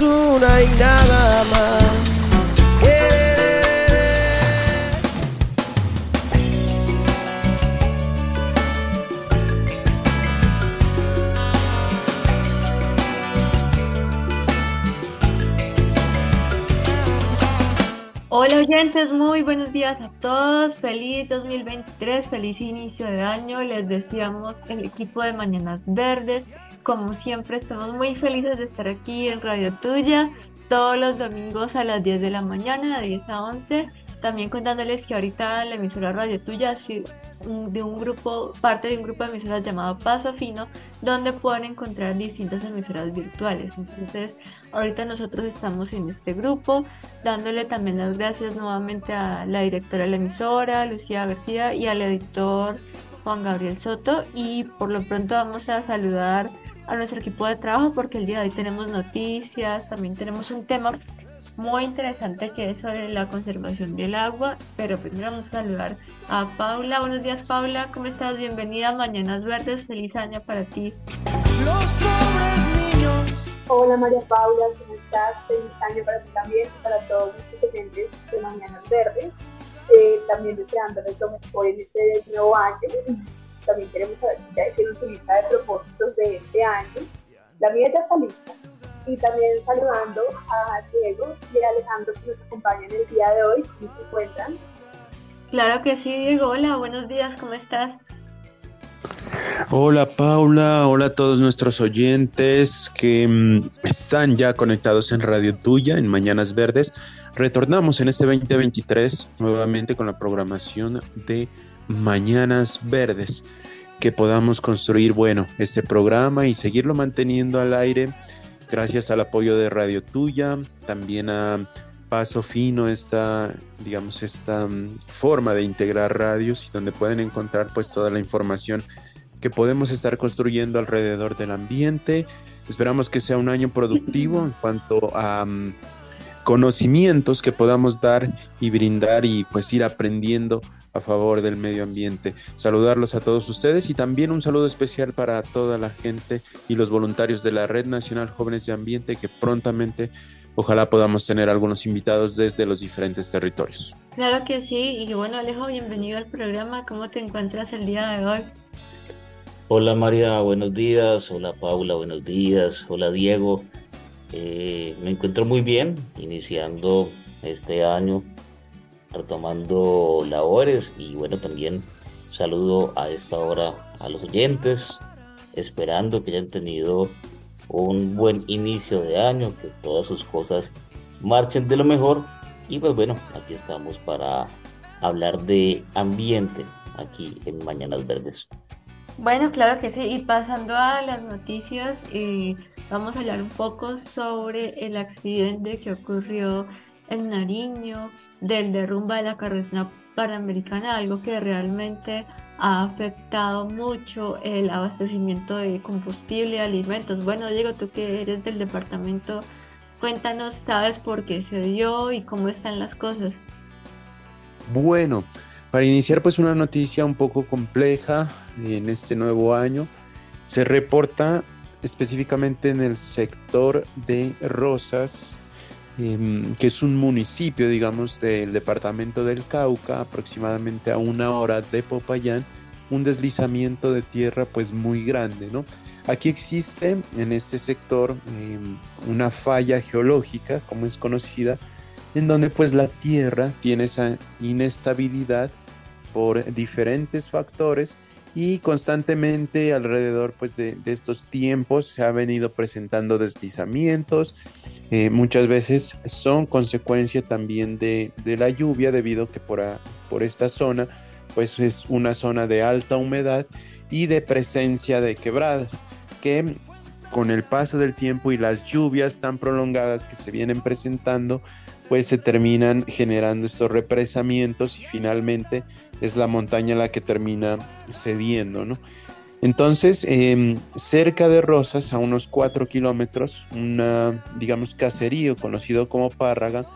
Una y nada más. Hola oyentes, muy buenos días a todos. Feliz 2023, feliz inicio de año. Les deseamos el equipo de Mañanas Verdes. Como siempre, estamos muy felices de estar aquí en Radio Tuya todos los domingos a las 10 de la mañana, de 10 a 11. También contándoles que ahorita la emisora Radio Tuya es de un grupo, parte de un grupo de emisoras llamado Paso Fino, donde pueden encontrar distintas emisoras virtuales. Entonces, ahorita nosotros estamos en este grupo, dándole también las gracias nuevamente a la directora de la emisora, Lucía García, y al editor Juan Gabriel Soto. Y por lo pronto vamos a saludar a nuestro equipo de trabajo porque el día de hoy tenemos noticias, también tenemos un tema muy interesante que es sobre la conservación del agua, pero primero vamos a saludar a Paula. Buenos días Paula, ¿cómo estás? Bienvenida a Mañanas Verdes, feliz año para ti. Los pobres niños. Hola María Paula, ¿cómo estás? Feliz año para ti también y para todos nuestros oyentes de Mañanas Verdes. Eh, también deseándoles lo mejor en este nuevo año. También queremos saber si ya hicieron su lista de propósitos de este año. La mía ya está lista y también saludando a Diego y a Alejandro que nos acompañan el día de hoy. ¿Cómo se encuentran? Claro que sí, Diego. Hola, buenos días, ¿cómo estás? Hola Paula, hola a todos nuestros oyentes que mm, están ya conectados en Radio Tuya, en Mañanas Verdes. Retornamos en este 2023 nuevamente con la programación de Mañanas Verdes, que podamos construir, bueno, este programa y seguirlo manteniendo al aire gracias al apoyo de Radio Tuya, también a Paso Fino, esta, digamos, esta mm, forma de integrar radios donde pueden encontrar pues toda la información que podemos estar construyendo alrededor del ambiente. Esperamos que sea un año productivo en cuanto a mm, conocimientos que podamos dar y brindar y pues ir aprendiendo a favor del medio ambiente. Saludarlos a todos ustedes y también un saludo especial para toda la gente y los voluntarios de la Red Nacional Jóvenes de Ambiente que prontamente ojalá podamos tener algunos invitados desde los diferentes territorios. Claro que sí, y bueno Alejo, bienvenido al programa, ¿cómo te encuentras el día de hoy? Hola María, buenos días, hola Paula, buenos días, hola Diego, eh, me encuentro muy bien, iniciando este año retomando labores y bueno, también saludo a esta hora a los oyentes, esperando que hayan tenido un buen inicio de año, que todas sus cosas marchen de lo mejor y pues bueno, aquí estamos para hablar de ambiente aquí en Mañanas Verdes. Bueno, claro que sí, y pasando a las noticias, eh, vamos a hablar un poco sobre el accidente que ocurrió en Nariño, del derrumbe de la carretera panamericana, algo que realmente ha afectado mucho el abastecimiento de combustible y alimentos. Bueno, Diego, tú que eres del departamento, cuéntanos, ¿sabes por qué se dio y cómo están las cosas? Bueno, para iniciar pues una noticia un poco compleja en este nuevo año, se reporta específicamente en el sector de Rosas, Em, que es un municipio, digamos, del departamento del Cauca, aproximadamente a una hora de Popayán, un deslizamiento de tierra pues muy grande, ¿no? Aquí existe en este sector em, una falla geológica, como es conocida, en donde pues la tierra tiene esa inestabilidad por diferentes factores y constantemente alrededor pues de, estos tiempos se ha venido presentando deslizamientos eh, muchas veces son consecuencia también de, la lluvia debido que por, por esta zona pues es una zona de alta humedad y de presencia de quebradas que con el paso del tiempo y las lluvias tan prolongadas que se vienen presentando pues se terminan generando estos represamientos y finalmente es la montaña la que termina cediendo, ¿no? Entonces, em, cerca de Rosas, a unos 4 kilómetros, una, digamos, caserío conocido como Párraga,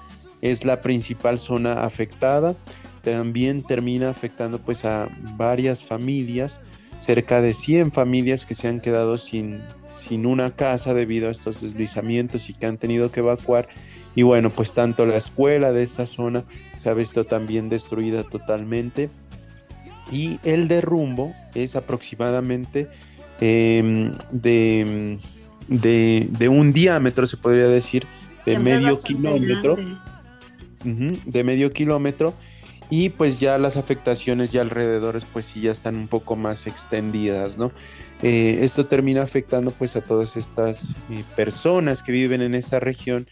es la principal zona afectada. También termina afectando pues a varias familias, cerca de 100 familias que se han quedado sin, sin una casa debido a estos deslizamientos y que han tenido que evacuar y bueno, pues tanto la escuela de esta zona se ha visto también destruida totalmente. Y el derrumbo es aproximadamente em, de, de, un diámetro, se podría decir, de medio kilómetro. de medio kilómetro. Y pues ya las afectaciones ya alrededor pues sí ya están un poco más extendidas, ¿no? Eh, esto termina afectando pues a todas estas eh, personas que viven en esta región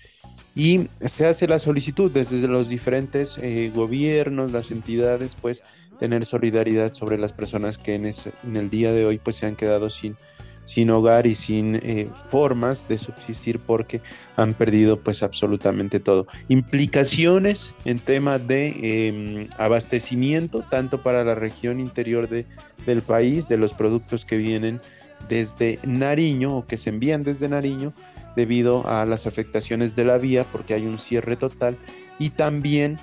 y se hace la solicitud desde los diferentes eh, gobiernos, las entidades, pues tener solidaridad sobre las personas que en, en, el día de hoy pues se han quedado sin, sin hogar y sin eh, formas de subsistir porque han perdido pues absolutamente todo. Implicaciones en tema de em, abastecimiento, tanto para la región interior de, del país, de los productos que vienen desde Nariño o que se envían desde Nariño, debido a las afectaciones de la vía porque hay un cierre total y también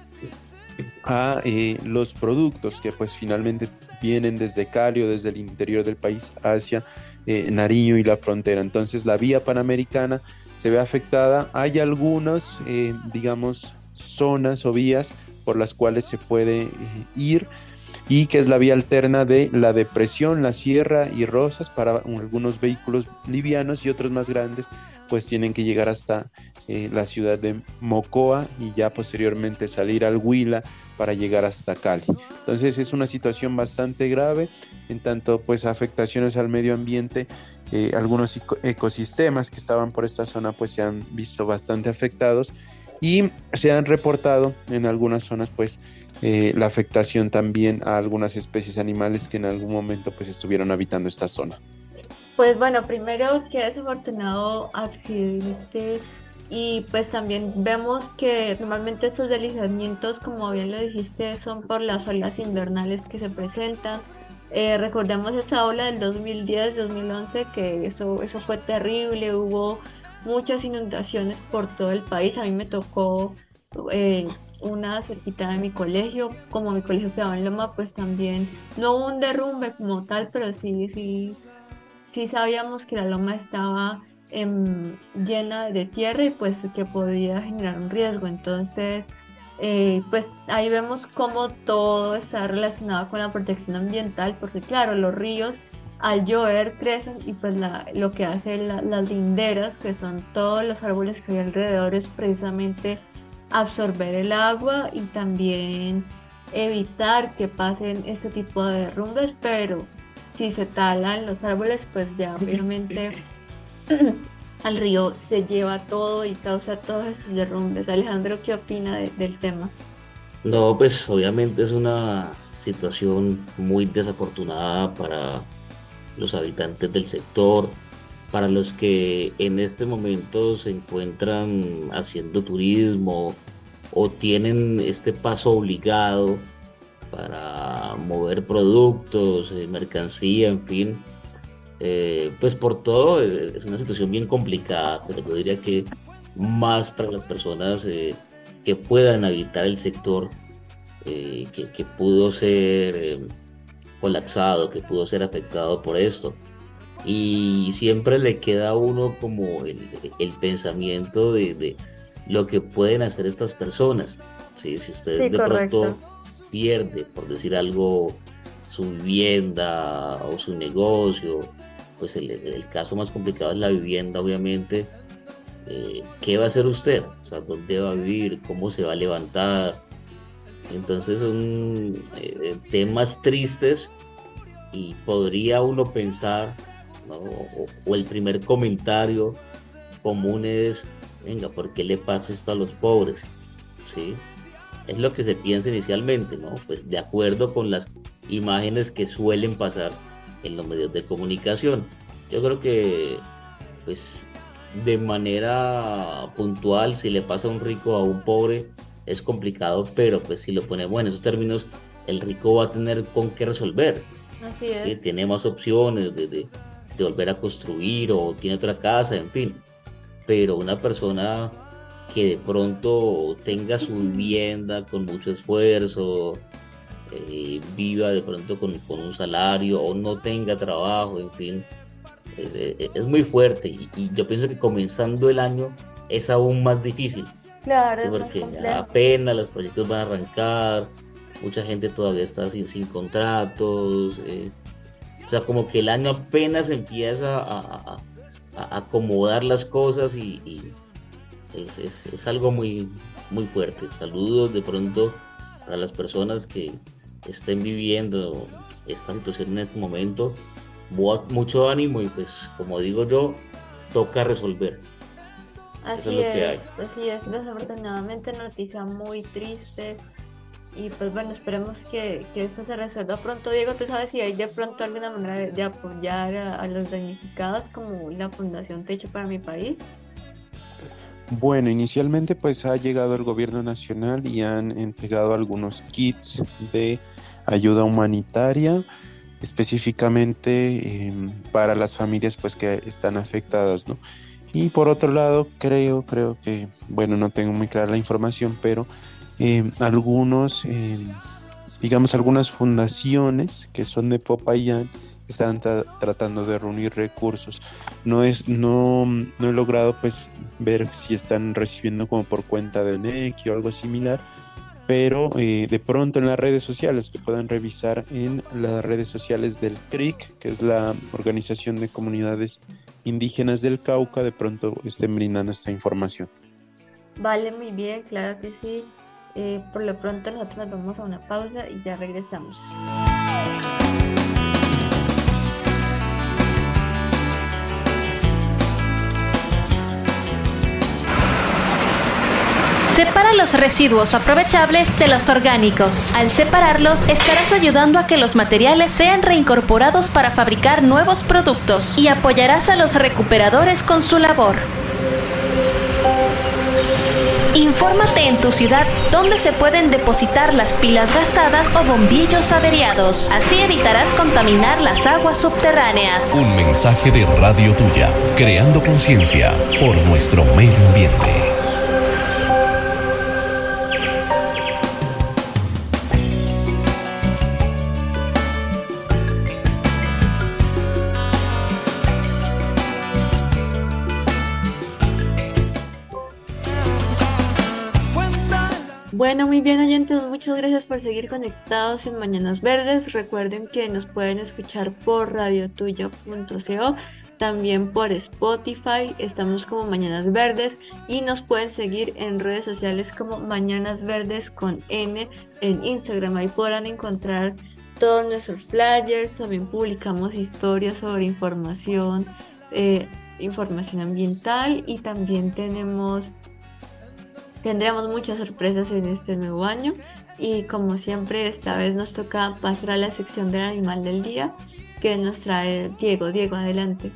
a eh, los productos que pues finalmente vienen desde Cali o desde el interior del país hacia eh, Nariño y la frontera. Entonces la vía panamericana se ve afectada. Hay algunas, eh, digamos, zonas o vías por las cuales se puede ir y que es la vía alterna de la depresión, la sierra y Rosas para algunos vehículos livianos y otros más grandes pues tienen que llegar hasta eh, la ciudad de Mocoa y ya posteriormente salir al Huila para llegar hasta Cali. Entonces es una situación bastante grave en tanto pues afectaciones al medio ambiente, eh, algunos ecosistemas que estaban por esta zona pues se han visto bastante afectados y se han reportado en algunas zonas pues eh, la afectación también a algunas especies animales que en algún momento pues estuvieron habitando esta zona. Pues bueno, primero que desafortunado accidente y pues también vemos que normalmente estos deslizamientos, como bien lo dijiste, son por las olas invernales que se presentan. Eh, recordemos esa ola del 2010-2011 que eso, eso fue terrible, hubo muchas inundaciones por todo el país. A mí me tocó eh, una cerquita de mi colegio, como mi colegio quedaba en Loma, pues también no hubo un derrumbe como tal, pero sí, sí, sí sabíamos que la loma estaba em, llena de tierra y pues que podía generar un riesgo. Entonces, eh, pues ahí vemos cómo todo está relacionado con la protección ambiental, porque claro, los ríos al llover crecen y pues lo que hacen las linderas, que son todos los árboles que hay alrededor, es precisamente absorber el agua y también evitar que pasen este tipo de derrumbes, pero si se talan los árboles, pues ya obviamente al río se lleva todo y causa todos estos derrumbes. Alejandro, ¿qué opina del tema? No, pues obviamente es una situación muy desafortunada para los habitantes del sector, para los que en este momento se encuentran haciendo turismo o tienen este paso obligado para mover productos, eh, mercancía, en fin. Eh, pues por todo eh, es una situación bien complicada, pero yo diría que más para las personas que puedan habitar el sector que, que, pudo ser colapsado, que pudo ser afectado por esto y siempre le queda a uno como el, el pensamiento de, de, lo que pueden hacer estas personas. ¿sí? Si ustedes de pronto pierde, por decir algo, su vivienda o su negocio, pues el, el caso más complicado es la vivienda, obviamente. Eh, ¿Qué va a hacer usted? O sea, ¿dónde va a vivir? ¿Cómo se va a levantar? Entonces son eh, temas tristes y podría uno pensar, o, el primer comentario común es, venga, ¿por qué le pasa esto a los pobres? ¿Sí? Es lo que se piensa inicialmente, ¿no? Pues de acuerdo con las imágenes que suelen pasar en los medios de comunicación. Yo creo que, pues, de manera puntual, si le pasa a un rico a un pobre, es complicado, pero pues si lo ponemos en esos términos, el rico va a tener con qué resolver. Así es. ¿sí? Tiene más opciones de, de, de, volver a construir o tiene otra casa, en fin. Pero una persona que de pronto tenga su vivienda con mucho esfuerzo, eh, viva de pronto con, con, un salario o no tenga trabajo, en fin, es, es muy fuerte y, y, yo pienso que comenzando el año es aún más difícil. Claro, porque apenas los proyectos van a arrancar, mucha gente todavía está sin, sin contratos, eh, o sea, como que el año apenas empieza a, a, a acomodar las cosas y, y es, es, es, algo muy, muy fuerte. Saludos de pronto a las personas que estén viviendo esta situación en este momento. Mucho ánimo y pues como digo yo, toca resolver. Así es, es así es. Desafortunadamente noticia muy triste. Y pues bueno, esperemos que, que, esto se resuelva pronto. Diego, ¿tú sabes si hay de pronto alguna manera de, de apoyar a, a, los damnificados como la Fundación Techo para mi país? Bueno, inicialmente pues ha llegado el gobierno nacional y han entregado algunos kits de ayuda humanitaria específicamente eh, para las familias pues que están afectadas, ¿no? Y por otro lado, creo, creo que, bueno, no tengo muy clara la información, pero eh, algunos, eh, digamos, algunas fundaciones que son de Popayán están tratando de reunir recursos. No es, no, no he logrado pues ver si están recibiendo como por cuenta de NEC o algo similar, pero eh, de pronto en las redes sociales que puedan revisar en las redes sociales del CRIC, que es la organización de comunidades indígenas del Cauca, de pronto estén brindando esta información. Vale, muy bien, claro que sí. Eh, por lo pronto nosotros nos vamos a una pausa y ya regresamos. Separa los residuos aprovechables de los orgánicos. Al separarlos, estarás ayudando a que los materiales sean reincorporados para fabricar nuevos productos y apoyarás a los recuperadores con su labor. Infórmate en tu ciudad dónde se pueden depositar las pilas gastadas o bombillos averiados. Así evitarás contaminar las aguas subterráneas. Un mensaje de Radio Tuya, creando conciencia por nuestro medio ambiente. Muchas gracias por seguir conectados en Mañanas Verdes. Recuerden que nos pueden escuchar por radiotuya.co, también por Spotify, estamos como Mañanas Verdes y nos pueden seguir en redes sociales como Mañanas Verdes con N en Instagram. Ahí podrán encontrar todos nuestros flyers, también publicamos historias sobre información, eh, información ambiental y también tenemos Tendremos muchas sorpresas en este nuevo año y como siempre esta vez nos toca pasar a la sección del animal del día que nos trae Diego. Diego, adelante.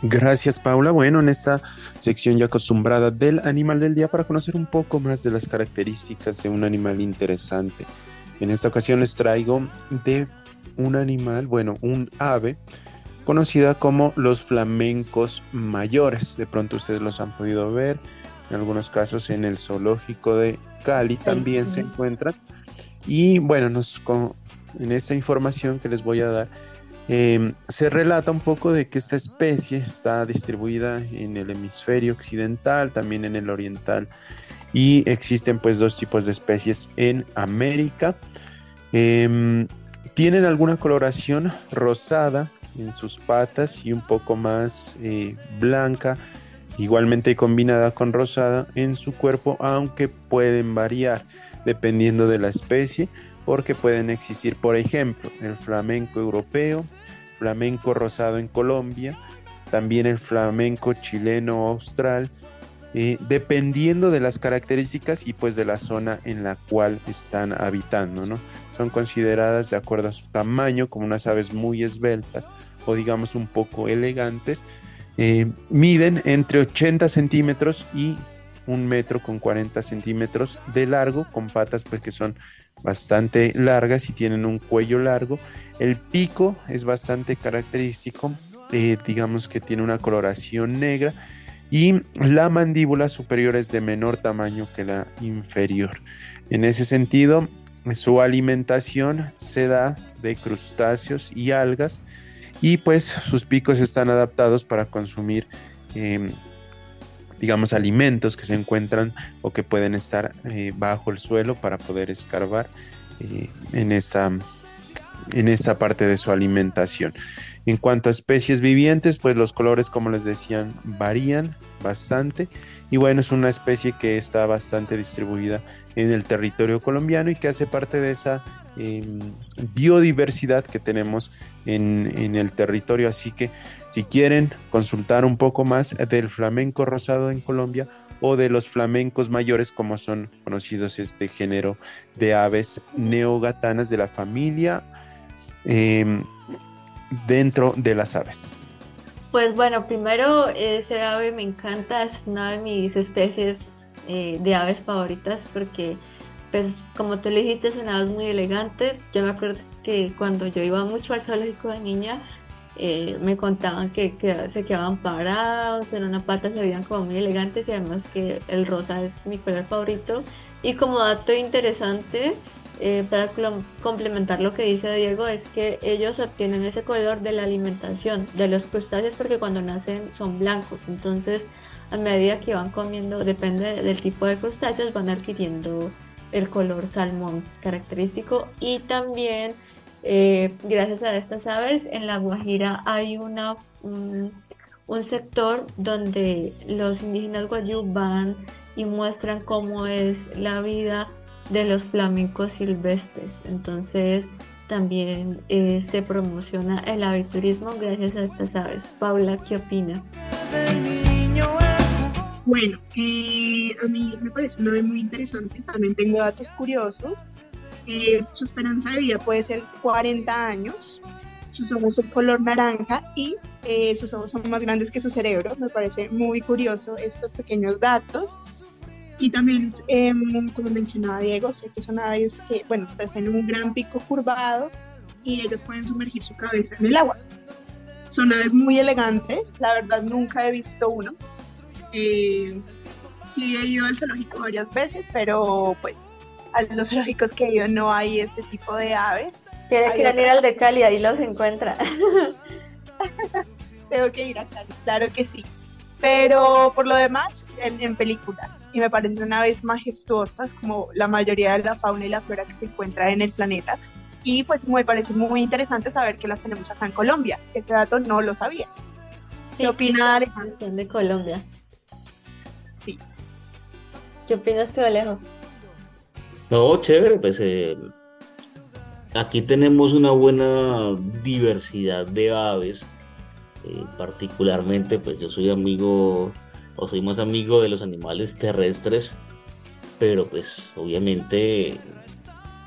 Gracias Paula. Bueno, en esta sección ya acostumbrada del animal del día para conocer un poco más de las características de un animal interesante. En esta ocasión les traigo de un animal, bueno, un ave conocida como los flamencos mayores. De pronto ustedes los han podido ver en algunos casos en el zoológico de Cali también se encuentran. Y bueno, nos, con, en esta información que les voy a dar, eh, se relata un poco de que esta especie está distribuida en el hemisferio occidental, también en el oriental, y existen pues dos tipos de especies en América. Eh, tienen alguna coloración rosada en sus patas y un poco más eh, blanca igualmente combinada con rosada en su cuerpo, aunque pueden variar. dependiendo de la especie, porque pueden existir, por ejemplo, el flamenco europeo, flamenco rosado en Colombia, también el flamenco chileno austral, eh, dependiendo de las características y pues de la zona en la cual están habitando, ¿no? Son consideradas de acuerdo a su tamaño como unas aves muy esbeltas o digamos un poco elegantes. Eh, miden entre 80 centímetros y un metro con 40 centímetros de largo, con patas pues que son bastante largas y tienen un cuello largo. El pico es bastante característico, eh, digamos que tiene una coloración negra y la mandíbula superior es de menor tamaño que la inferior. En ese sentido, su alimentación se da de crustáceos y algas y pues sus picos están adaptados para consumir em, digamos alimentos que se encuentran o que pueden estar eh, bajo el suelo para poder escarbar eh, en esta en esta parte de su alimentación. En cuanto a especies vivientes, pues los colores, como les decían, varían bastante. Y bueno, es una especie que está bastante distribuida en el territorio colombiano y que hace parte de esa em, biodiversidad que tenemos en, en, el territorio. Así que si quieren consultar un poco más del flamenco rosado en Colombia o de los flamencos mayores, como son conocidos este género de aves neogatanas de la familia Em, dentro de las aves? Pues bueno, primero ese ave me encanta, es una de mis especies eh, de aves favoritas porque, pues como tú le dijiste, son aves muy elegantes. Yo me acuerdo que cuando yo iba mucho al zoológico de niña, eh, me contaban que, que, se quedaban parados, en una pata se veían como muy elegantes y además que el rosa es mi color favorito. Y como dato interesante, eh, para complementar lo que dice Diego, es que ellos obtienen ese color de la alimentación de los crustáceos porque cuando nacen son blancos. Entonces, a medida que van comiendo, depende del tipo de crustáceos, van adquiriendo el color salmón característico. Y también, eh, gracias a estas aves, en La Guajira hay una, un, un sector donde los indígenas guayú van y muestran cómo es la vida de los flamencos silvestres. Entonces también eh, se promociona el aviturismo gracias a estas aves. Paula, ¿qué opina? Bueno, eh, a mí me parece una ave muy interesante. También tengo datos curiosos. Eh, su esperanza de vida puede ser 40 años. Sus ojos son color naranja y sus ojos son más grandes que su cerebro. Me parece muy curioso estos pequeños datos. Y también, em, como mencionaba Diego, sé que son aves que, bueno, pues en un gran pico curvado y ellos pueden sumergir su cabeza en el agua. Son aves muy elegantes, la verdad nunca he visto uno. Eh, sí he ido al zoológico varias veces, pero pues a los zoológicos que he ido no hay este tipo de aves. Tiene que ir al de Cali, ahí los encuentra. Tengo que ir a Cali, claro que sí pero por lo demás en, películas y me parecen aves majestuosas como la mayoría de la fauna y la flora que se encuentra en el planeta y pues me parece muy interesante saber que las tenemos acá en Colombia, ese dato no lo sabía. ¿Qué opina Alejandro? de Colombia. Sí. ¿Qué opinas tú, Alejo? No, chévere, pues eh, aquí tenemos una buena diversidad de aves eh, particularmente, pues yo soy amigo o soy más amigo de los animales terrestres, pero pues obviamente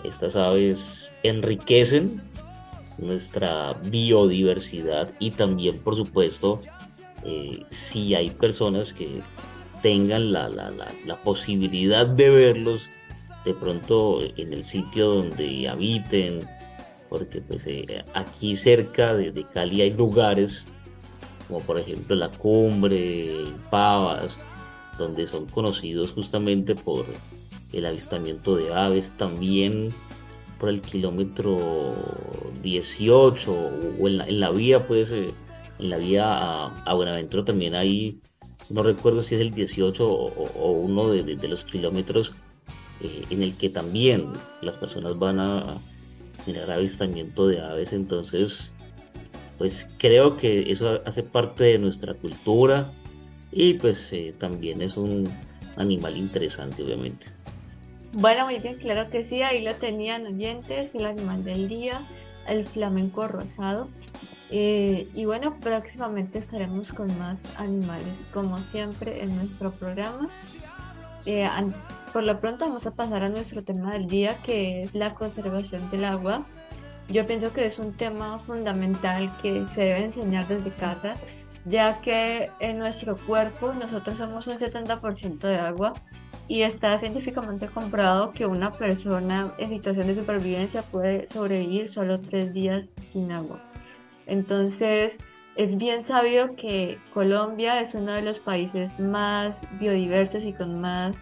estas aves enriquecen nuestra biodiversidad y también por supuesto eh, si hay personas que tengan la, la, la, posibilidad de verlos de pronto en el sitio donde habiten porque pues eh, aquí cerca de, de Cali hay lugares como por ejemplo la cumbre, Pavas, donde son conocidos justamente por el avistamiento de aves, también por el kilómetro 18 o en la, vía, pues, en la vía a, Buenaventura también hay, no recuerdo si es el 18 o, uno de, los kilómetros eh, en el que también las personas van a mirar avistamiento de aves, entonces pues creo que eso hace parte de nuestra cultura y pues eh, también es un animal interesante obviamente. Bueno, muy bien, claro que sí, ahí lo tenían oyentes, el animal del día, el flamenco rosado. Eh, y bueno, próximamente estaremos con más animales, como siempre en nuestro programa. Eh, por lo pronto vamos a pasar a nuestro tema del día, que es la conservación del agua. Yo pienso que es un tema fundamental que se debe enseñar desde casa, ya que en nuestro cuerpo nosotros somos un 70% de agua y está científicamente comprobado que una persona en situación de supervivencia puede sobrevivir solo tres días sin agua. Entonces, es bien sabido que Colombia es uno de los países más biodiversos y con más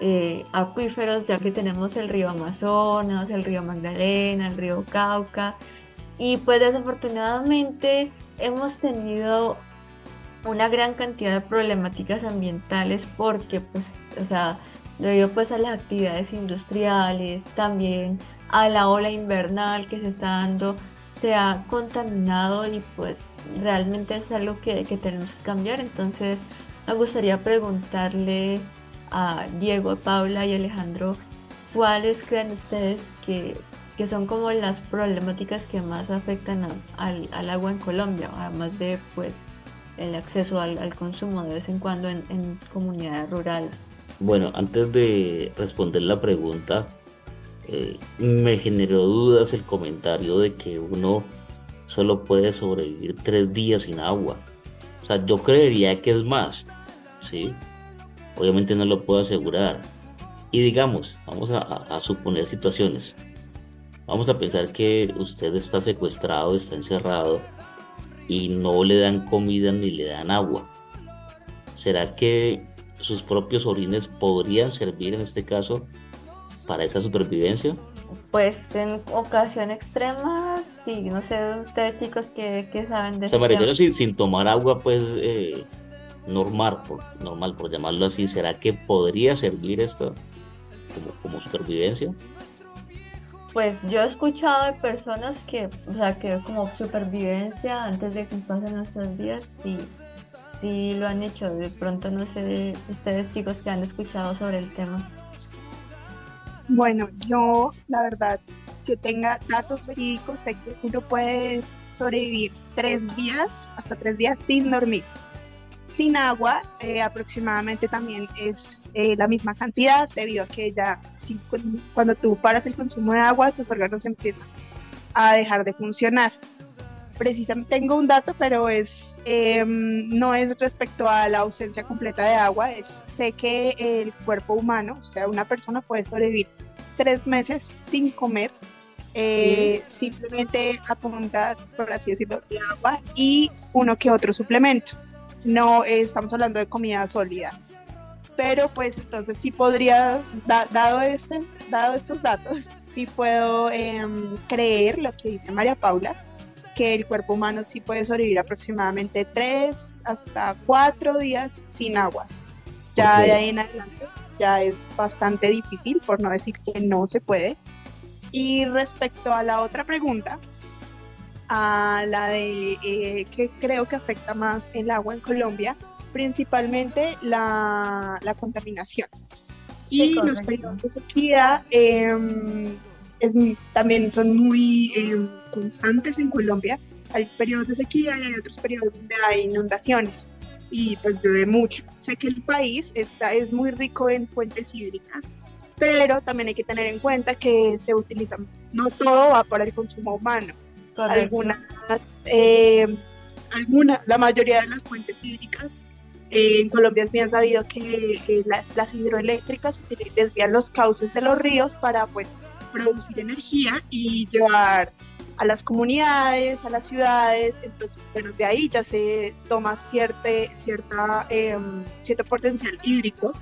eh, acuíferos, ya que tenemos el río Amazonas, el río Magdalena, el río Cauca. Y pues desafortunadamente hemos tenido una gran cantidad de problemáticas ambientales porque pues, o sea, debido pues a las actividades industriales, también a la ola invernal que se está dando se ha contaminado y pues realmente es algo que, tenemos que cambiar. Entonces me gustaría preguntarle a Diego, Paula y Alejandro, ¿cuáles creen ustedes que, son como las problemáticas que más afectan al, agua en Colombia, además de pues el acceso al, consumo de vez en cuando en comunidades rurales? Bueno, antes de responder la pregunta, eh, me generó dudas el comentario de que uno solo puede sobrevivir tres días sin agua. O sea, yo creería que es más, ¿sí? Obviamente no lo puedo asegurar. Y digamos, vamos a, suponer situaciones. Vamos a pensar que usted está secuestrado, está encerrado y no le dan comida ni le dan agua. ¿Será que sus propios orines podrían servir en este caso para esa supervivencia? Pues en ocasión extrema, sí, no sé ustedes chicos que, saben de eso. O sea, sin, tomar agua, pues eh, normal, por, normal, por llamarlo así, ¿será que podría servir esto como, como supervivencia? Pues yo he escuchado de personas que, o sea, que como supervivencia antes de que pasen nuestros días, sí, sí lo han hecho. De pronto no sé ustedes chicos que han escuchado sobre el tema. Bueno, yo la verdad que tenga datos verídicos, sé que uno puede sobrevivir tres días, hasta tres días sin dormir. Sin agua, eh, aproximadamente también es eh, la misma cantidad, debido a que ya cuando tú paras el consumo de agua, tus órganos empiezan a dejar de funcionar. Precisamente tengo un dato, pero es em, no es respecto a la ausencia completa de agua. Es, sé que el cuerpo humano, o sea, una persona puede sobrevivir tres meses sin comer, eh, simplemente a punta, por así decirlo, de agua y uno que otro suplemento. No eh, estamos hablando de comida sólida. Pero pues entonces sí podría, dado, este, dado estos datos, sí puedo em, creer lo que dice María Paula, que el cuerpo humano sí puede sobrevivir aproximadamente tres hasta cuatro días sin agua. Ya de ahí en adelante ya es bastante difícil, por no decir que no se puede. Y respecto a la otra pregunta, a la de eh, que creo que afecta más el agua en Colombia, principalmente la, contaminación. Y los periodos de sequía em, también son muy em, constantes en Colombia. Hay periodos de sequía y hay otros periodos donde hay inundaciones y pues llueve mucho. Sé que el país está, es muy rico en fuentes hídricas, pero también hay que tener en cuenta que se utilizan, no todo va para el consumo humano. Algunas, eh, alguna, la mayoría de las fuentes hídricas eh, en Colombia es bien sabido que eh, las, las, hidroeléctricas desvían los cauces de los ríos para pues producir energía y llevar a las comunidades, a las ciudades, entonces bueno, de ahí ya se toma cierta, cierta, em, cierto potencial hídrico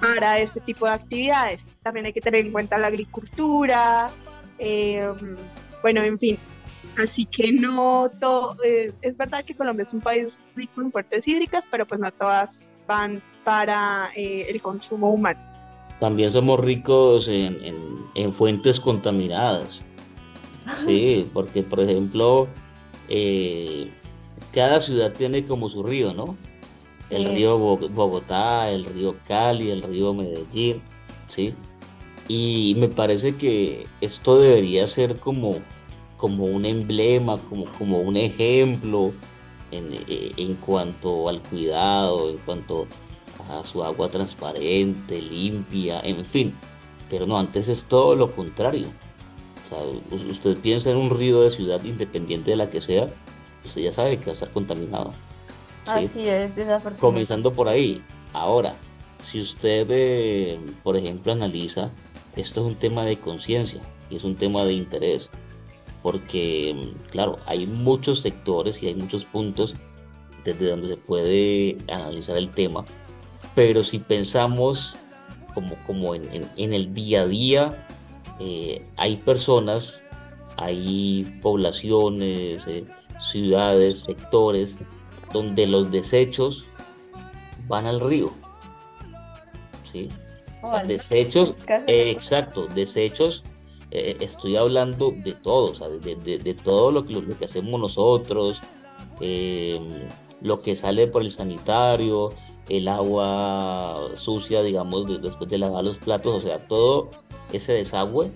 para este tipo de actividades. También hay que tener en cuenta la agricultura, em, bueno, en fin. Así que no todo, eh, es verdad que Colombia es un país rico en fuentes hídricas, pero pues no todas van para eh, el consumo humano. También somos ricos en, en fuentes contaminadas. Sí, porque por ejemplo, eh, cada ciudad tiene como su río, ¿no? El río Bogotá, el río Cali, el río Medellín, ¿sí? Y me parece que esto debería ser como, como un emblema, como, como un ejemplo en, eh, en cuanto al cuidado, en cuanto a su agua transparente, limpia, en fin. Pero no, antes es todo lo contrario. O sea, usted piensa en un río de ciudad independiente de la que sea, usted ya sabe que va a estar contaminado. Así es, desafortunadamente. Comenzando por ahí. Ahora, si usted, eh, por ejemplo, analiza, esto es un tema de conciencia y es un tema de interés, porque, claro, hay muchos sectores y hay muchos puntos desde donde se puede analizar el tema, pero si pensamos como, como en, el día a día, eh, hay personas, hay poblaciones, eh, ciudades, sectores, donde los desechos van al río. ¿sí? desechos, exacto, desechos, eh, estoy hablando de todo, de, todo lo que, hacemos nosotros, lo que sale por el sanitario, el agua sucia, digamos, después de lavar los platos, o sea, todo ese desagüe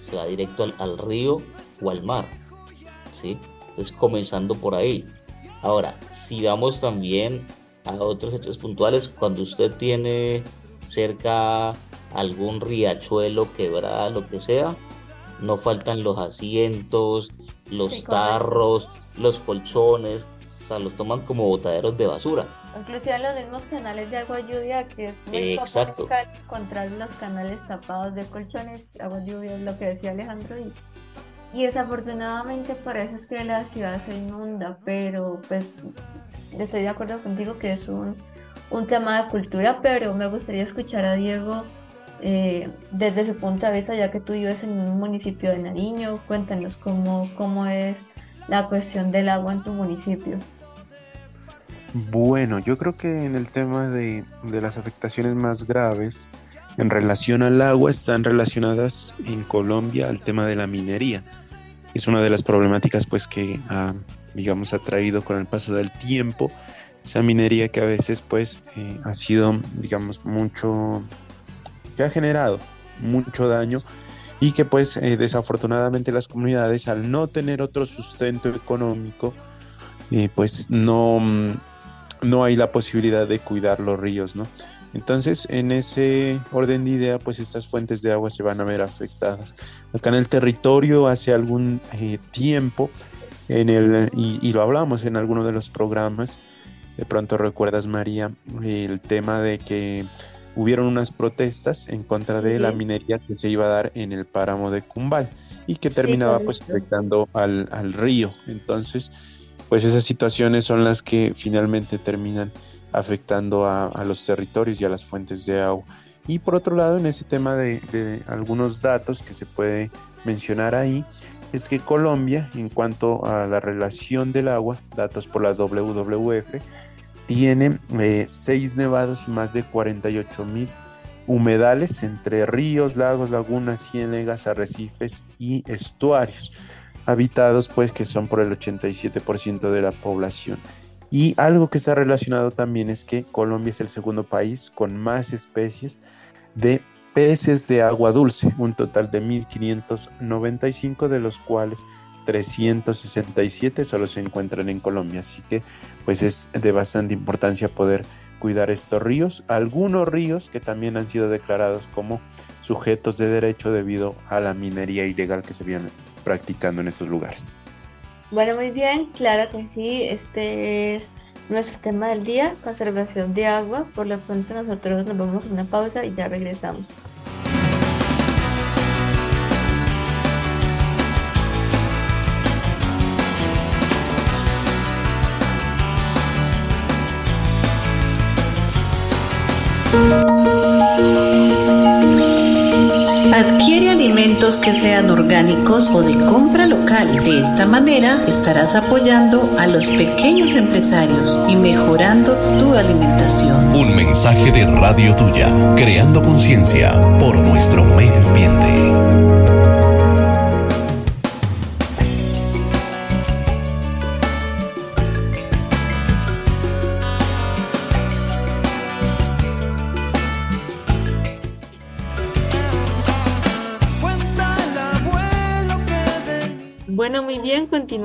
se va directo al, río o al mar, ¿sí? Entonces, comenzando por ahí. Ahora, si vamos también a otros hechos puntuales, cuando usted tiene cerca algún riachuelo, quebrada, lo que sea, no faltan los asientos, los tarros, los colchones, o sea, los toman como botaderos de basura. Inclusive los mismos canales de agua lluvia, que es muy Exacto. encontrar los canales tapados de colchones, agua lluvia, es lo que decía Alejandro. Y, y desafortunadamente por eso es que la ciudad se inunda, pero pues estoy de acuerdo contigo que es un, un tema de cultura, pero me gustaría escuchar a Diego eh, desde su punto de vista, ya que tú vives en un municipio de Nariño, cuéntanos cómo, cómo es la cuestión del agua en tu municipio. Bueno, yo creo que en el tema de, las afectaciones más graves en relación al agua están relacionadas en Colombia al tema de la minería. Es una de las problemáticas pues que ha, digamos, ha traído con el paso del tiempo esa minería que a veces pues eh, ha sido, digamos, mucho, que ha generado mucho daño y que pues eh, desafortunadamente las comunidades al no tener otro sustento económico eh, pues no no hay la posibilidad de cuidar los ríos, ¿no? Entonces, en ese orden de idea, pues estas fuentes de agua se van a ver afectadas. Acá en el territorio, hace algún eh, tiempo, en el, y, lo hablamos en alguno de los programas, de pronto recuerdas, María, el tema de que hubieron unas protestas en contra de la minería que se iba a dar en el páramo de Cumbal y que terminaba pues afectando al, al río. Entonces, pues esas situaciones son las que finalmente terminan afectando a, los territorios y a las fuentes de agua. Y por otro lado, en ese tema de, algunos datos que se puede mencionar ahí, es que Colombia, en cuanto a la relación del agua, datos por la WWF, tiene eh, seis nevados más de 48 mil humedales entre ríos, lagos, lagunas, ciénegas, arrecifes y estuarios habitados, pues que son por el 87% de la población. Y algo que está relacionado también es que Colombia es el segundo país con más especies de peces de agua dulce, un total de 1.595, de los cuales 367 solo se encuentran en Colombia. Así que pues es de bastante importancia poder cuidar estos ríos, algunos ríos que también han sido declarados como sujetos de derecho debido a la minería ilegal que se viene practicando en estos lugares. Bueno, muy bien, claro que sí, este es nuestro tema del día, conservación de agua. Por lo pronto nosotros nos vamos a una pausa y ya regresamos. Adquiere alimentos que sean orgánicos o de compra local. De esta manera estarás apoyando a los pequeños empresarios y mejorando tu alimentación. Un mensaje de Radio Tuya, creando conciencia por nuestro medio ambiente.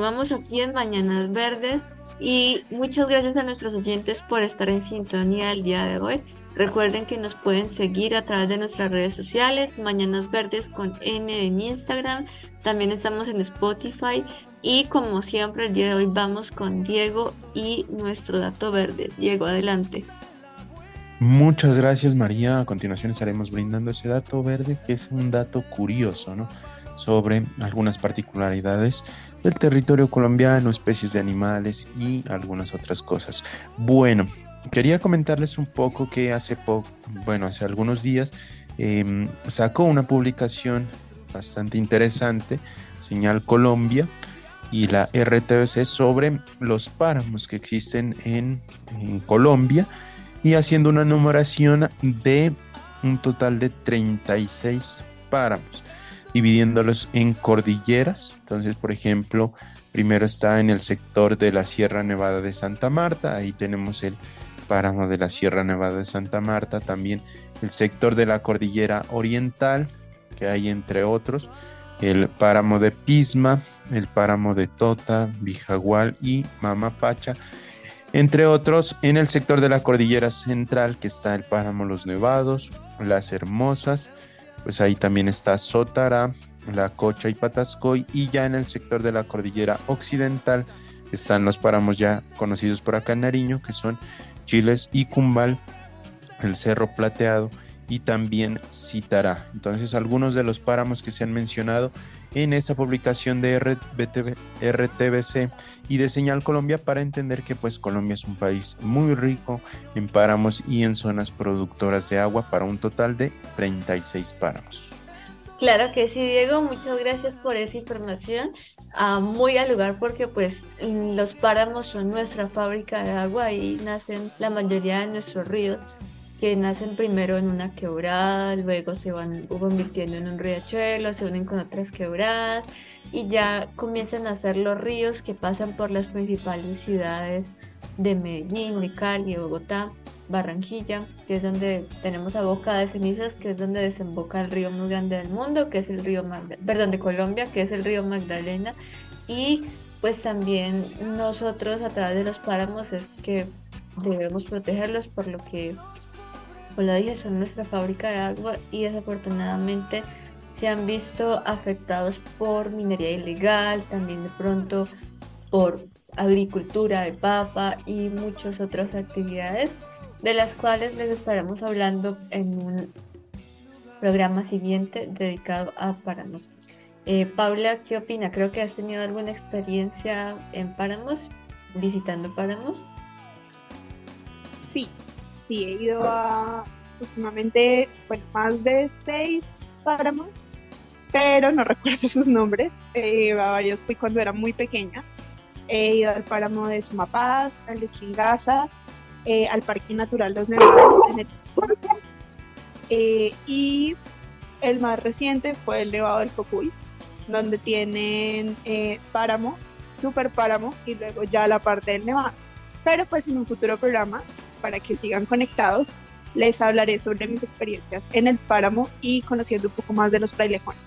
Continuamos aquí en Mañanas Verdes y muchas gracias a nuestros oyentes por estar en sintonía el día de hoy. Recuerden que nos pueden seguir a través de nuestras redes sociales, Mañanas Verdes con N en Instagram, también estamos en Spotify y como siempre el día de hoy vamos con Diego y nuestro dato verde. Diego, adelante. Muchas gracias María. A continuación estaremos brindando ese dato verde que es un dato curioso, ¿no? Sobre algunas particularidades del territorio colombiano, especies de animales y algunas otras cosas. Bueno, quería comentarles un poco que hace poco, bueno, hace algunos días em, sacó una publicación bastante interesante, Señal Colombia y la RTBC sobre los páramos que existen en, en Colombia y haciendo una numeración de un total de 36 páramos, dividiéndolos en cordilleras. Entonces, por ejemplo, primero está en el sector de la Sierra Nevada de Santa Marta, ahí tenemos el páramo de la Sierra Nevada de Santa Marta, también el sector de la Cordillera Oriental, que hay entre otros, el páramo de Pisma, el páramo de Tota, Bijagual y Mamapacha, entre otros en el sector de la Cordillera Central, que está el páramo Los Nevados, Las Hermosas, pues ahí también está Sotara, La Cocha y Patascoy, y ya en el sector de la Cordillera Occidental están los páramos ya conocidos por acá en Nariño, que son Chiles y Cumbal, el Cerro Plateado y también Citará. Entonces, algunos de los páramos que se han mencionado en esa publicación de RTBC y de Señal Colombia para entender que pues Colombia es un país muy rico en páramos y en zonas productoras de agua para un total de 36 páramos. Claro que sí, Diego, muchas gracias por esa información. Ah, muy al lugar porque pues los páramos son nuestra fábrica de agua y nacen la mayoría de nuestros ríos que nacen primero en una quebrada, luego se van convirtiendo en un riachuelo, se unen con otras quebradas y ya comienzan a ser los ríos que pasan por las principales ciudades de Medellín, de Cali, Bogotá, Barranquilla, que es donde tenemos a Boca de Cenizas, que es donde desemboca el río más grande del mundo, que es el río Magdalena, perdón, de Colombia, que es el río Magdalena. Y pues también nosotros a través de los páramos es que debemos protegerlos por lo que, dije, son nuestra fábrica de agua y desafortunadamente se han visto afectados por minería ilegal, también de pronto por agricultura de papa y muchas otras actividades de las cuales les estaremos hablando en un programa siguiente dedicado a páramos. Eh, Paula, ¿qué opina? Creo que has tenido alguna experiencia en páramos, visitando páramos. Sí, sí, he ido a aproximadamente bueno, más de seis páramos, pero no recuerdo sus nombres. Eh, a varios fui cuando era muy pequeña. He ido al páramo de Sumapaz, al de Chingaza, eh, al Parque Natural Los Nevados en el eh, y el más reciente fue el Nevado del Cocuy, donde tienen eh, páramo, super páramo y luego ya la parte del nevado. Pero pues en un futuro programa, para que sigan conectados, les hablaré sobre mis experiencias en el páramo y conociendo un poco más de los frailejones.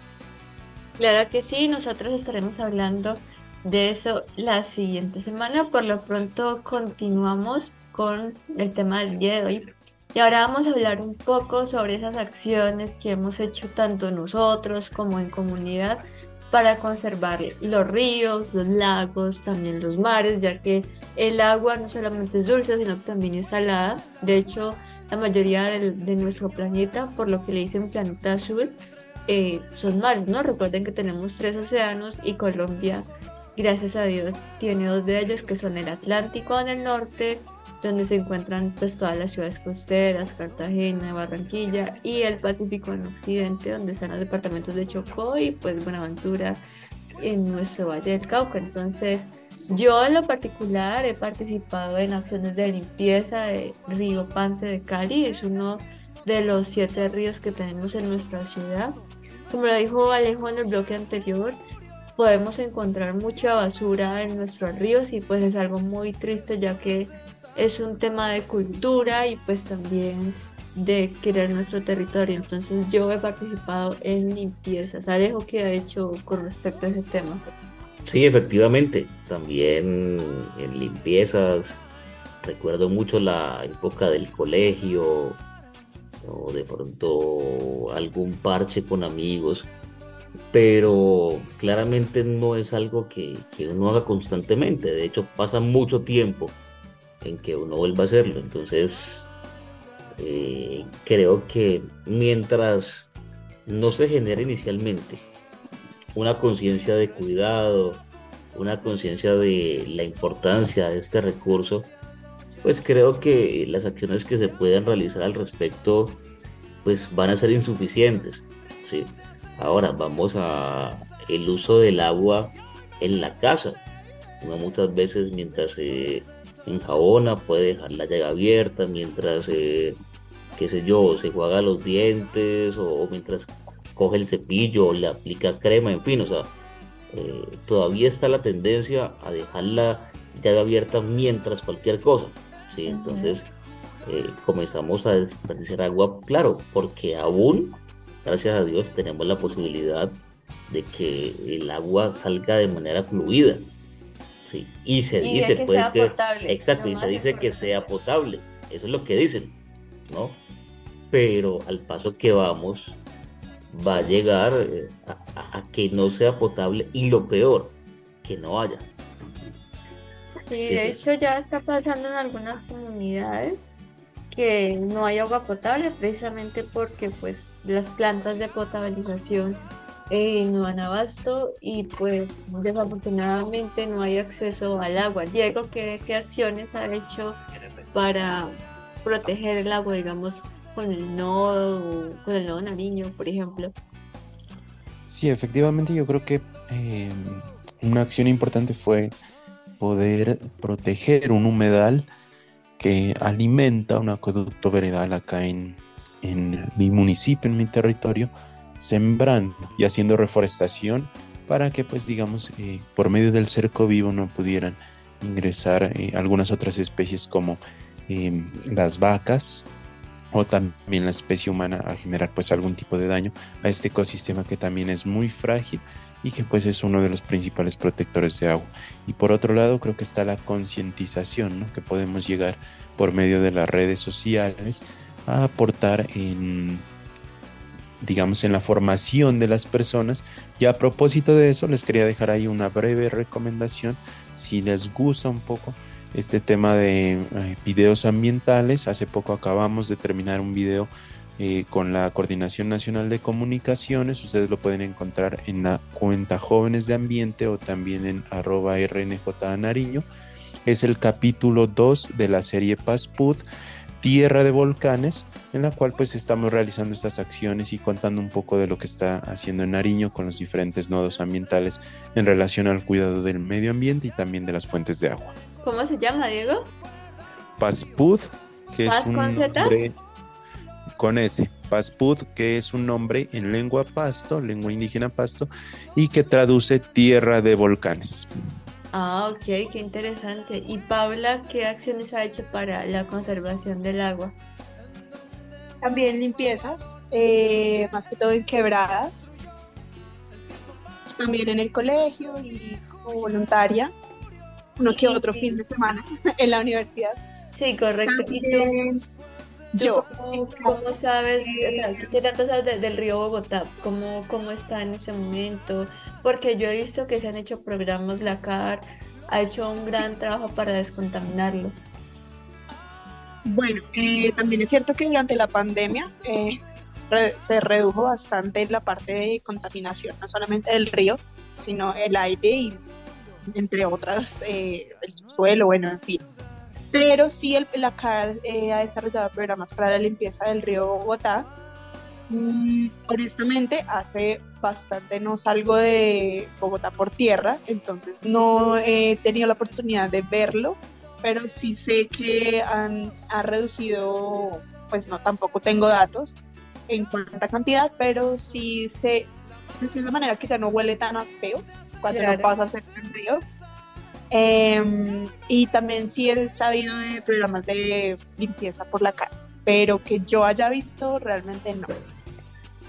Claro que sí, nosotros estaremos hablando de eso la siguiente semana. Por lo pronto continuamos con el tema del día de hoy. Y ahora vamos a hablar un poco sobre esas acciones que hemos hecho tanto nosotros como en comunidad para conservar los ríos, los lagos, también los mares, ya que el agua no solamente es dulce, sino que también es salada. De hecho, la mayoría de, nuestro planeta, por lo que le dicen planeta azul, eh, son mares, ¿no? Recuerden que tenemos tres océanos y Colombia, gracias a Dios, tiene dos de ellos, que son el Atlántico en el norte donde se encuentran pues todas las ciudades costeras, Cartagena, Barranquilla y el Pacífico en Occidente, donde están los departamentos de Chocó y pues Buenaventura en nuestro Valle del Cauca. Entonces, yo en lo particular he participado en acciones de limpieza de Río Pance de Cali, es uno de los siete ríos que tenemos en nuestra ciudad. Como lo dijo Alejo en el bloque anterior, podemos encontrar mucha basura en nuestros ríos y pues es algo muy triste ya que es un tema de cultura y pues también de querer nuestro territorio. Entonces yo he participado en limpiezas. Alejo, ¿qué ha hecho con respecto a ese tema? Sí, efectivamente, también en limpiezas, recuerdo mucho la época del colegio, o de pronto algún parche con amigos, pero claramente no es algo que, que uno haga constantemente, de hecho pasa mucho tiempo en que uno vuelva a hacerlo, entonces eh, creo que mientras no se genere inicialmente una conciencia de cuidado, una conciencia de la importancia de este recurso, pues creo que las acciones que se puedan realizar al respecto pues van a ser insuficientes. ¿sí? Ahora vamos a el uso del agua en la casa. Muchas veces mientras se enjabona puede dejar la llave abierta, mientras, eh, qué sé yo, se juega los dientes o, mientras coge el cepillo o le aplica crema, en fin, o sea, eh, todavía está la tendencia a dejar la llave abierta mientras cualquier cosa. ¿sí? Entonces eh, comenzamos a desperdiciar agua, claro, porque aún, gracias a Dios, tenemos la posibilidad de que el agua salga de manera fluida. ¿Sí? Y se dice, que pues, que. exacto, y se dice que sea potable. Eso es lo que dicen, ¿no? Pero al paso que vamos, va a llegar eh, a, a que no sea potable y lo peor, que no haya. Sí, de hecho ya está pasando en algunas comunidades que no hay agua potable precisamente porque pues las plantas de potabilización eh, no dan abasto y pues desafortunadamente no hay acceso al agua. Diego, ¿qué, acciones ha hecho para proteger el agua, digamos, con el nodo, con el nodo Nariño, por ejemplo? Sí, efectivamente yo creo que eh, una acción importante fue poder proteger un humedal que alimenta un acueducto veredal acá en, mi municipio, en mi territorio, sembrando y haciendo reforestación para que pues digamos eh, por medio del cerco vivo no pudieran ingresar eh, algunas otras especies como em, las vacas o también la especie humana a generar pues algún tipo de daño a este ecosistema que también es muy frágil y que pues es uno de los principales protectores de agua. Y por otro lado creo que está la concientización, que podemos llegar por medio de las redes sociales a aportar en digamos en la formación de las personas y a propósito de eso les quería dejar ahí una breve recomendación si les gusta un poco este tema de eh, videos ambientales hace poco acabamos de terminar un video eh, con la Coordinación Nacional de Comunicaciones. Ustedes lo pueden encontrar en la cuenta Jóvenes de Ambiente o también en arroba RNJ Nariño. Es el capítulo 2 de la serie Pazput, Tierra de Volcanes, en la cual pues estamos realizando estas acciones y contando un poco de lo que está haciendo en Nariño con los diferentes nodos ambientales en relación al cuidado del medio ambiente y también de las fuentes de agua. ¿Cómo se llama, Diego? Pazput, que es un nombre con ese, Pasput, que es un nombre en lengua pasto, lengua indígena pasto, y que traduce tierra de volcanes. Ah, ok, qué interesante. ¿Y Paula, qué acciones ha hecho para la conservación del agua? También limpiezas, eh, más que todo en quebradas. También en el colegio y como voluntaria, uno que otro fin de semana en la universidad. Sí, correcto. Yo. ¿Cómo, sabes, qué tanto sabes del río Bogotá? ¿Cómo, ¿Cómo está en ese momento? Porque yo he visto que se han hecho programas, la CAR ha hecho un gran trabajo para descontaminarlo. Bueno, eh, también es cierto que durante la pandemia eh, se redujo bastante la parte de contaminación, no solamente del río, sino el aire y entre otras, eh, el suelo, bueno, en fin pero sí el, la CAR eh, ha desarrollado programas para la limpieza del río Bogotá. Mm, honestamente, hace bastante no salgo de Bogotá por tierra, entonces no he tenido la oportunidad de verlo, pero sí sé que han, ha reducido, pues no, tampoco tengo datos en cuánta cantidad, pero sí sé de cierta manera que ya no huele tan feo cuando no pasa cerca del río Em, y también sí he sabido de programas de limpieza por la cara, pero que yo haya visto realmente no.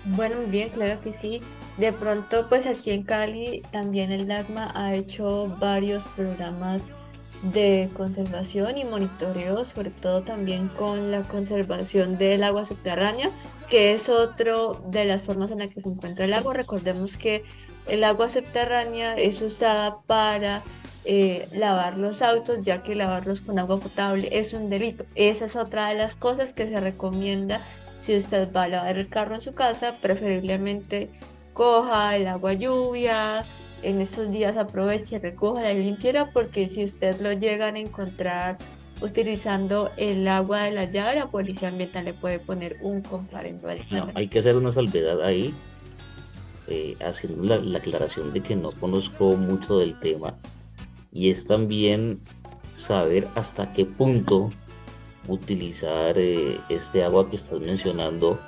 Bueno, muy bien, claro que sí. De pronto, pues aquí en Cali también el DACMA ha hecho varios programas de conservación y monitoreo, sobre todo también con la conservación del agua subterránea, que es otro de las formas en las que se encuentra el agua. Recordemos que el agua subterránea es usada para eh, lavar los autos, ya que lavarlos con agua potable es un delito. Esa es otra de las cosas que se recomienda si usted va a lavar el carro en su casa, preferiblemente coja el agua lluvia, en estos días aproveche, recoja la limpiera, porque si usted lo llegan a encontrar utilizando el agua de la llave, la policía ambiental le puede poner un comparendo no, Hay que hacer una salvedad ahí, eh, haciendo la, la, aclaración de que no conozco mucho del tema y es también saber hasta qué punto utilizar eh, este agua que estás mencionando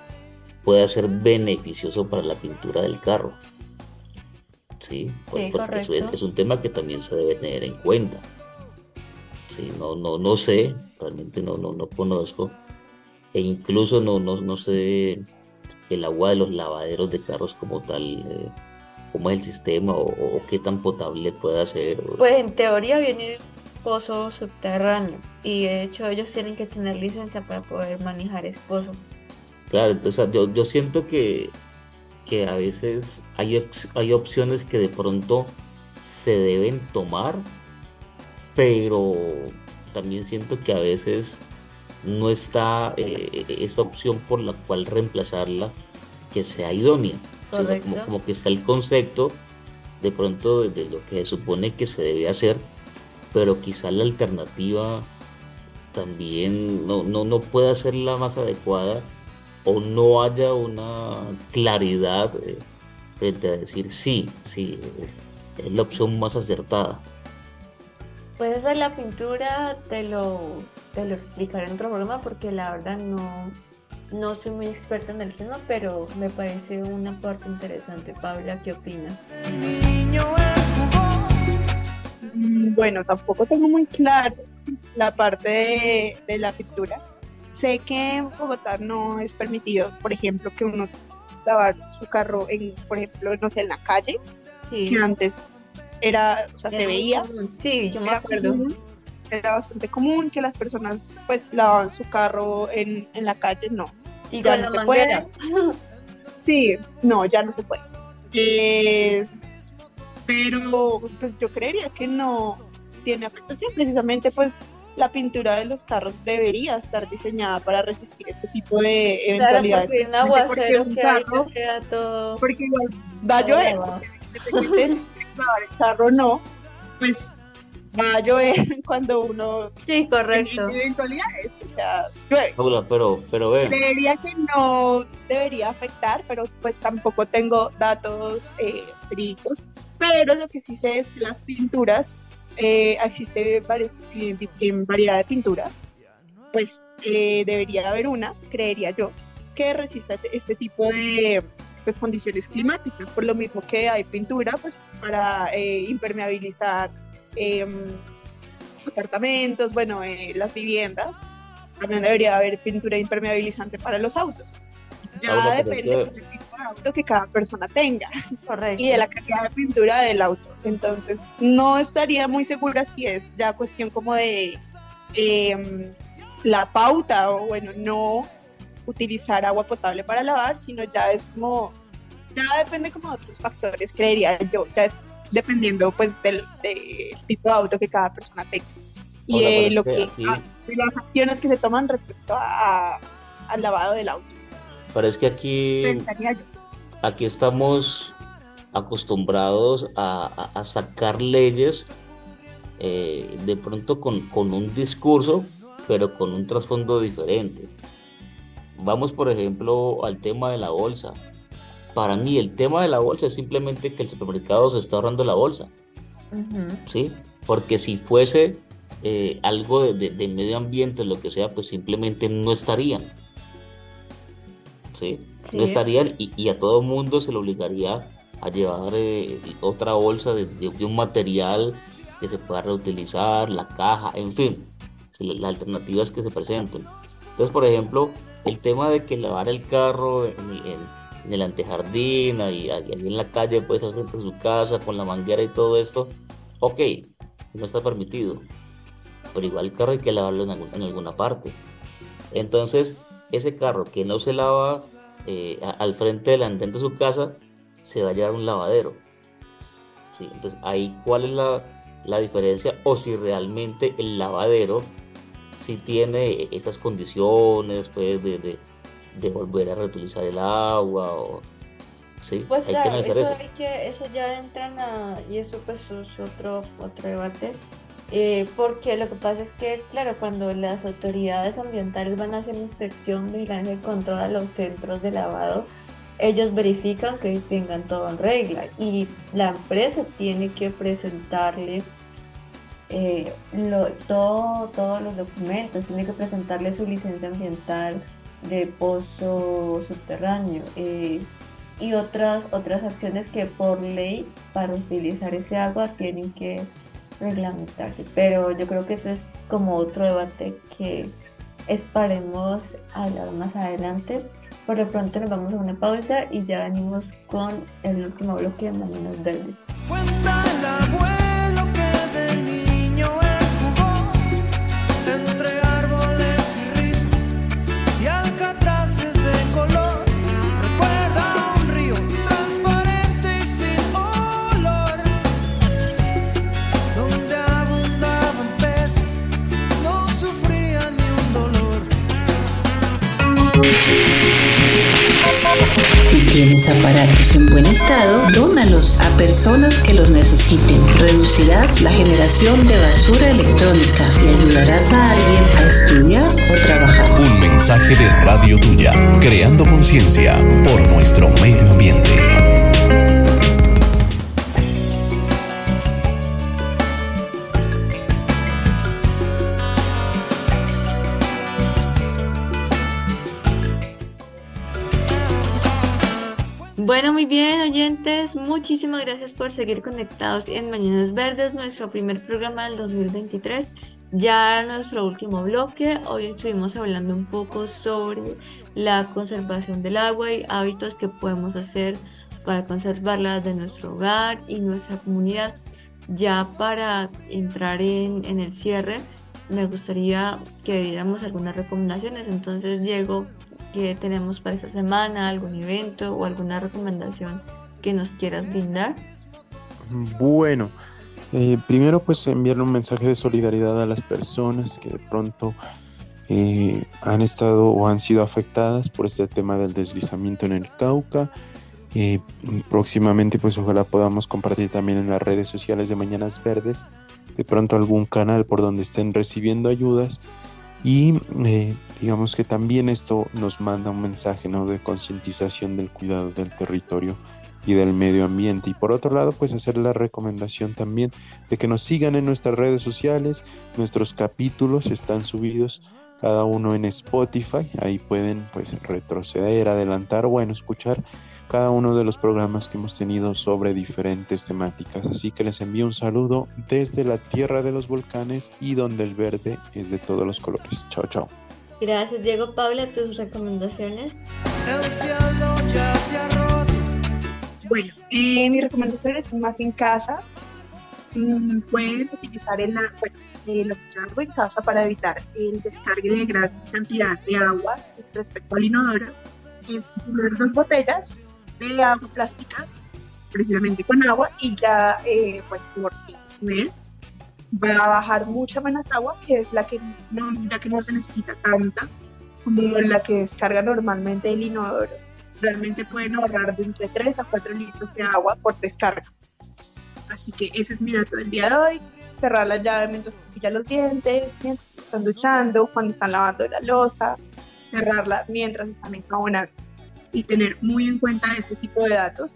puede ser beneficioso para la pintura del carro. Sí, sí porque eso es, un tema que también se debe tener en cuenta. Sí, no, no, no sé, realmente no, no, no conozco. E incluso no, no, no sé el agua de los lavaderos de carros como tal, eh, cómo es el sistema o, qué tan potable puede ser. Pues en teoría viene pozo subterráneo y de hecho ellos tienen que tener licencia para poder manejar ese pozo. Claro, entonces yo, yo siento que, que a veces hay, hay opciones que de pronto se deben tomar, pero también siento que a veces no está eh, esa opción por la cual reemplazarla que sea idónea. como, como, que está el concepto de pronto de, lo que se supone que se debe hacer, pero quizá la alternativa también no, no, no pueda ser la más adecuada o no haya una claridad eh, frente a decir sí, sí, es, la opción más acertada. Pues eso es la pintura, te lo, te lo explicaré en otro programa porque la verdad no, no soy muy experta en el tema, pero me parece un aporte interesante. Paula, ¿qué opinas? Mm, bueno, tampoco tengo muy claro la parte de, la pintura. Sé que en Bogotá no es permitido, por ejemplo, que uno lavar su carro, en, por ejemplo, no sé, en la calle, que antes era, o sea, se veía. Sí, yo me acuerdo era bastante común que las personas pues lavaban su carro en, en la calle, no. ¿Y ya no se puede. Sí, no, ya no se puede. Eh, pero pues yo creería que no tiene afectación, precisamente pues la pintura de los carros debería estar diseñada para resistir este tipo de eventualidades. Claro, porque un aguacero que carro, queda todo... Porque igual va a llover, el carro no, pues va a llover cuando uno sí correcto. eventualidades o sea pero pero creería que no debería afectar pero pues tampoco tengo datos eh, pero lo que sí sé es que las pinturas eh, existe varias, en variedad de pintura pues eh, debería haber una creería yo que resista este tipo de pues, condiciones climáticas por lo mismo que hay pintura pues para eh, impermeabilizar Em, apartamentos, bueno, eh, las viviendas. También debería haber pintura impermeabilizante para los autos. Ya depende del tipo de auto que cada persona tenga y de la calidad de pintura del auto. Entonces, no estaría muy segura si es ya cuestión como de em, la pauta o, bueno, no utilizar agua potable para lavar, sino ya es como, ya depende como de otros factores, creería yo. Ya es dependiendo pues del, tipo de auto que cada persona tenga y lo que, las acciones que se toman respecto a, al lavado del auto. Parece que aquí aquí estamos acostumbrados a, a, sacar leyes eh, de pronto con, con un discurso pero con un trasfondo diferente. Vamos por ejemplo al tema de la bolsa para mí el tema de la bolsa es simplemente que el supermercado se está ahorrando la bolsa. ¿Sí? Porque si fuese eh, algo de, medio ambiente, lo que sea, pues simplemente no estarían. ¿Sí? No estarían y, a todo mundo se le obligaría a llevar eh, otra bolsa de, un material que se pueda reutilizar, la caja, en fin, las alternativas que se presenten. Entonces, por ejemplo, el tema de que lavar el carro en en el antejardín, ahí, ahí en la calle, pues al frente de su casa, con la manguera y todo esto, ok, no está permitido, pero igual el carro hay que lavarlo en, alguna parte. Entonces, ese carro que no se lava eh, al frente del andén de su casa, se va a llevar un lavadero. Entonces, ahí cuál es la, la diferencia o si realmente el lavadero si tiene esas condiciones pues de, de, volver a reutilizar el agua o sí pues hay que eso, eso. que, eso ya entra y eso pues es otro otro debate eh, porque lo que pasa es que claro cuando las autoridades ambientales van a hacer inspección vigilancia y control a los centros de lavado ellos verifican que tengan todo en regla y la empresa tiene que presentarle eh, todo, todos los documentos, tiene que presentarle su licencia ambiental de pozo subterráneo eh, y otras, otras acciones que por ley para utilizar ese agua tienen que reglamentarse. Pero yo creo que eso es como otro debate que esperemos hablar más adelante. Por lo pronto nos vamos a una pausa y ya venimos con el último bloque de Mañanas Verdes. Aparatos en buen estado, dónalos a personas que los necesiten. Reducirás la generación de basura electrónica y ayudarás a alguien a estudiar o trabajar. Un mensaje de Radio Tuya, creando conciencia por nuestro medio ambiente. Bueno, muy bien, oyentes, muchísimas gracias por seguir conectados en Mañanas Verdes, nuestro primer programa del 2023. Ya nuestro último bloque, hoy estuvimos hablando un poco sobre la conservación del agua y hábitos que podemos hacer para conservarla de nuestro hogar y nuestra comunidad. Ya para entrar en, en el cierre, me gustaría que diéramos algunas recomendaciones. Entonces, Diego, que tenemos para esta semana, algún evento o alguna recomendación que nos quieras brindar. Bueno, eh, primero pues enviarle un mensaje de solidaridad a las personas que de pronto eh, han estado o han sido afectadas por este tema del deslizamiento en el Cauca. Eh, próximamente pues ojalá podamos compartir también en las redes sociales de Mañanas Verdes de pronto algún canal por donde estén recibiendo ayudas y eh, digamos que también esto nos manda un mensaje ¿no? de concientización del cuidado del territorio y del medio ambiente. Y por otro lado, pues hacer la recomendación también de que nos sigan en nuestras redes sociales. Nuestros capítulos están subidos cada uno en Spotify. Ahí pueden pues retroceder, adelantar bueno, escuchar cada uno de los programas que hemos tenido sobre diferentes temáticas. Así que les envío un saludo desde la tierra de los volcanes y donde el verde es de todos los colores. Chao, chao. Gracias, Diego. Paula, tus recomendaciones. Bueno, eh, mis recomendaciones son más en casa. Mm, pueden utilizar el, bueno, eh, lo que hago en casa para evitar el descargue de gran cantidad de agua respecto al inodoro es tener dos botellas de agua plástica, precisamente con agua, y ya eh, pues por nivel va a bajar mucha menos agua, que es la que no, ya que no se necesita tanta como la que descarga normalmente el inodoro. Realmente pueden ahorrar de entre 3 a 4 litros de agua por descarga. Así que ese es mi dato del día de hoy. Cerrar la llave mientras se cepillan los dientes, mientras están duchando, cuando están lavando la losa, cerrarla mientras están enjabonando y tener muy en cuenta este tipo de datos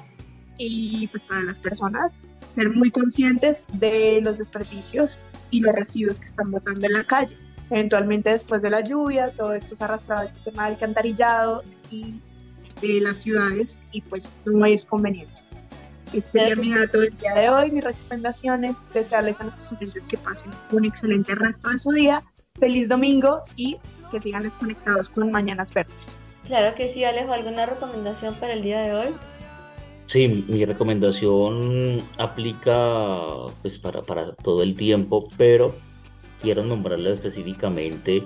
y pues para las personas ser muy conscientes de los desperdicios y los residuos que están botando en la calle. Eventualmente después de la lluvia, todo esto se arrastrado al tema del alcantarillado y de las ciudades y pues no es conveniente. Este sería mi dato del día de hoy, mis recomendaciones, desearles a nuestros oyentes que pasen un excelente resto de su día, feliz domingo y que sigan conectados con Mañanas Verdes. Claro que sí, Alejo, ¿alguna recomendación para el día de hoy? Sí, mi recomendación aplica pues para, para todo el tiempo, pero quiero nombrarla específicamente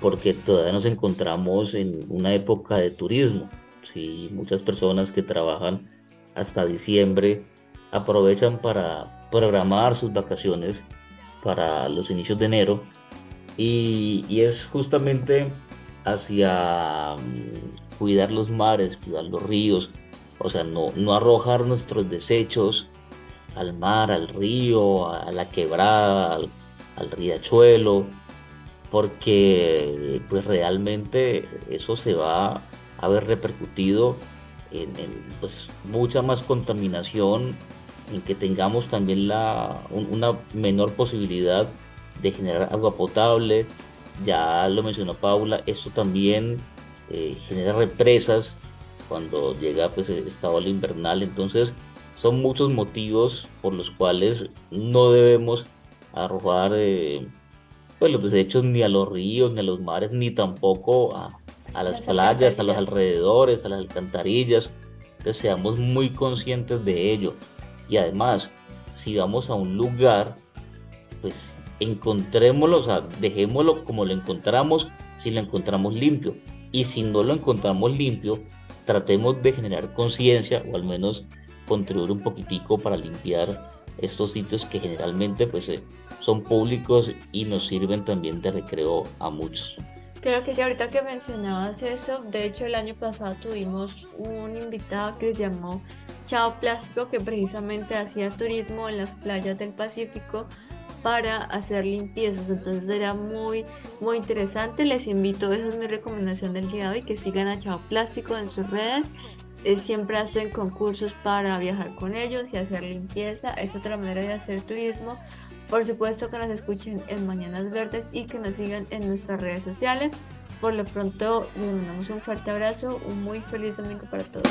porque todavía nos encontramos en una época de turismo. Sí, muchas personas que trabajan hasta diciembre aprovechan para programar sus vacaciones para los inicios de enero y, y es justamente hacia mm, cuidar los mares, cuidar los ríos, o sea, no, no arrojar nuestros desechos al mar, al río, a la quebrada, al, riachuelo, porque pues realmente eso se va a ver repercutido en, pues, mucha más contaminación, en que tengamos también la, una menor posibilidad de generar agua potable. Ya lo mencionó Paula, eso también eh, genera represas cuando llega pues el estado invernal. Entonces son muchos motivos por los cuales no debemos arrojar eh, pues los desechos ni a los ríos, ni a los mares, ni tampoco a, las, playas, a los alrededores, a las alcantarillas. que seamos muy conscientes de ello. Y además, si vamos a un lugar, pues encontrémoslo, o sea, dejémoslo como lo encontramos si lo encontramos limpio. Y si no lo encontramos limpio, tratemos de generar conciencia o al menos contribuir un poquitico para limpiar estos sitios que generalmente pues eh, son públicos y nos sirven también de recreo a muchos. Creo que ahorita que mencionabas eso, de hecho el año pasado tuvimos un invitado que se llamó Chao Plástico que precisamente hacía turismo en las playas del Pacífico para hacer limpiezas. Entonces era muy, muy interesante. Les invito, esa es mi recomendación del día de hoy, que sigan a Chao Plástico en sus redes. Eh, siempre hacen concursos para viajar con ellos y hacer limpieza. Es otra manera de hacer turismo. Por supuesto que nos escuchen en Mañanas Verdes y que nos sigan en nuestras redes sociales. Por lo pronto, les mandamos un fuerte abrazo, un muy feliz domingo para todos.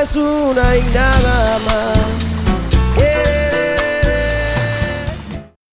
Es una y nada más.